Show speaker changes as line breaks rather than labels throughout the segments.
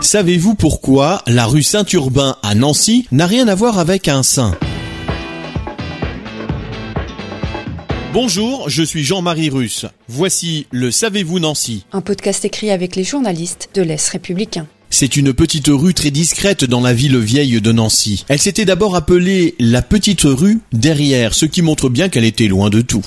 Savez-vous pourquoi la rue Saint-Urbain à Nancy n'a rien à voir avec un saint? Bonjour, je suis Jean-Marie Russe. Voici le Savez-vous Nancy
Un podcast écrit avec les journalistes de l'Est républicain.
C'est une petite rue très discrète dans la ville vieille de Nancy. Elle s'était d'abord appelée la petite rue derrière, ce qui montre bien qu'elle était loin de tout.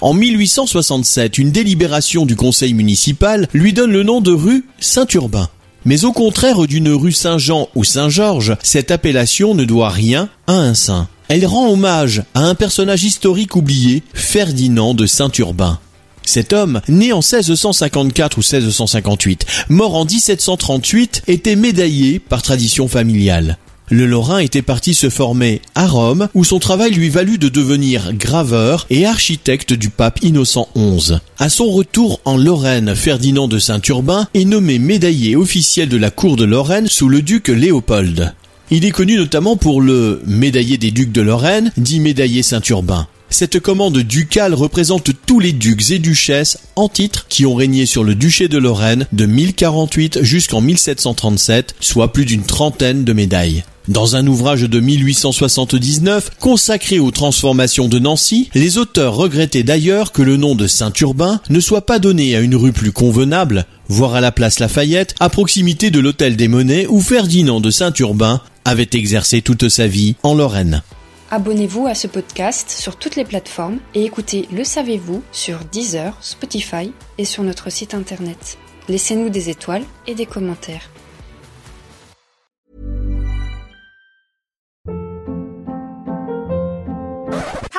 En 1867, une délibération du conseil municipal lui donne le nom de rue Saint-Urbain. Mais au contraire d'une rue Saint-Jean ou Saint-Georges, cette appellation ne doit rien à un saint. Elle rend hommage à un personnage historique oublié, Ferdinand de Saint-Urbain. Cet homme, né en 1654 ou 1658, mort en 1738, était médaillé par tradition familiale. Le Lorrain était parti se former à Rome, où son travail lui valut de devenir graveur et architecte du pape Innocent XI. À son retour en Lorraine, Ferdinand de Saint-Urbain est nommé médaillé officiel de la cour de Lorraine sous le duc Léopold. Il est connu notamment pour le médaillé des ducs de Lorraine, dit médaillé Saint-Urbain. Cette commande ducale représente tous les ducs et duchesses en titre qui ont régné sur le duché de Lorraine de 1048 jusqu'en 1737, soit plus d'une trentaine de médailles. Dans un ouvrage de 1879 consacré aux transformations de Nancy, les auteurs regrettaient d'ailleurs que le nom de Saint-Urbain ne soit pas donné à une rue plus convenable, voire à la place Lafayette, à proximité de l'hôtel des Monnaies où Ferdinand de Saint-Urbain avait exercé toute sa vie en Lorraine.
Abonnez-vous à ce podcast sur toutes les plateformes et écoutez Le Savez-vous sur Deezer, Spotify et sur notre site internet. Laissez-nous des étoiles et des commentaires.